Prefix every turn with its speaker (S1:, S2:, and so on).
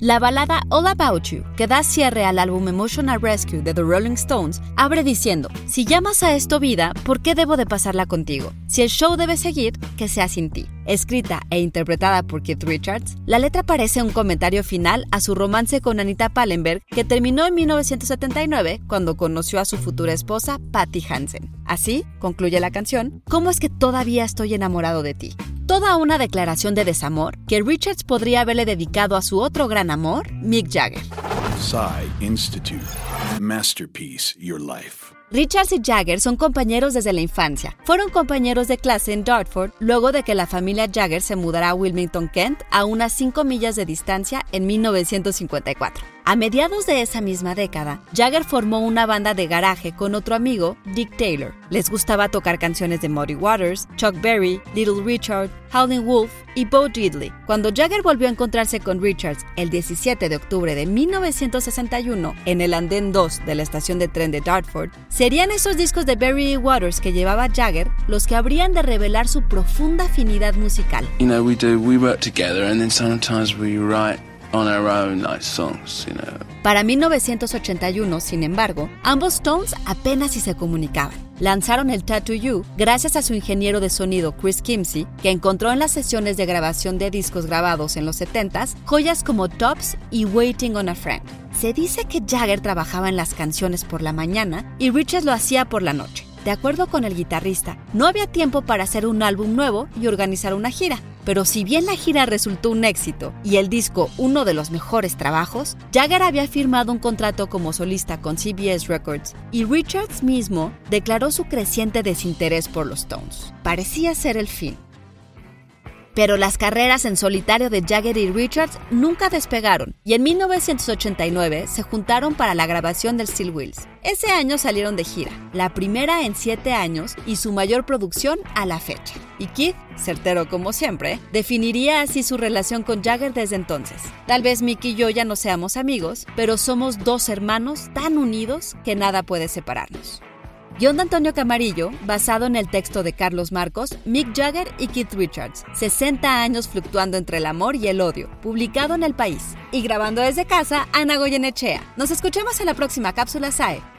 S1: La balada All About You, que da cierre al álbum Emotional Rescue de The Rolling Stones, abre diciendo, si llamas a esto vida, ¿por qué debo de pasarla contigo? Si el show debe seguir, que sea sin ti. Escrita e interpretada por Keith Richards, la letra parece un comentario final a su romance con Anita Pallenberg que terminó en 1979 cuando conoció a su futura esposa Patty Hansen. Así, concluye la canción, ¿cómo es que todavía estoy enamorado de ti? Toda una declaración de desamor que Richards podría haberle dedicado a su otro gran amor, Mick Jagger.
S2: Institute. Masterpiece Your Life.
S1: Richards y Jagger son compañeros desde la infancia. Fueron compañeros de clase en Dartford luego de que la familia Jagger se mudara a Wilmington, Kent, a unas 5 millas de distancia en 1954. A mediados de esa misma década, Jagger formó una banda de garaje con otro amigo, Dick Taylor. Les gustaba tocar canciones de Muddy Waters, Chuck Berry, Little Richard, Howlin' Wolf y Bo Diddley. Cuando Jagger volvió a encontrarse con Richards el 17 de octubre de 1961 en el andén 2 de la estación de tren de Dartford, serían esos discos de Berry Waters que llevaba Jagger los que habrían de revelar su profunda afinidad musical.
S3: You know, we do, we work together and then sometimes we write
S1: para 1981, sin embargo, ambos Stones apenas si se comunicaban. Lanzaron el Tattoo You gracias a su ingeniero de sonido Chris Kimsey, que encontró en las sesiones de grabación de discos grabados en los 70s joyas como Tops y Waiting on a Friend. Se dice que Jagger trabajaba en las canciones por la mañana y Richards lo hacía por la noche. De acuerdo con el guitarrista, no había tiempo para hacer un álbum nuevo y organizar una gira, pero si bien la gira resultó un éxito y el disco uno de los mejores trabajos, Jagger había firmado un contrato como solista con CBS Records y Richards mismo declaró su creciente desinterés por los Stones. Parecía ser el fin. Pero las carreras en solitario de Jagger y Richards nunca despegaron y en 1989 se juntaron para la grabación del Steel Wheels. Ese año salieron de gira, la primera en siete años y su mayor producción a la fecha. Y Keith, certero como siempre, definiría así su relación con Jagger desde entonces. Tal vez Mickey y yo ya no seamos amigos, pero somos dos hermanos tan unidos que nada puede separarnos. Guión de Antonio Camarillo, basado en el texto de Carlos Marcos, Mick Jagger y Keith Richards, 60 años fluctuando entre el amor y el odio, publicado en El País. Y grabando desde casa, Ana Goyenechea. Nos escuchamos en la próxima cápsula SAE.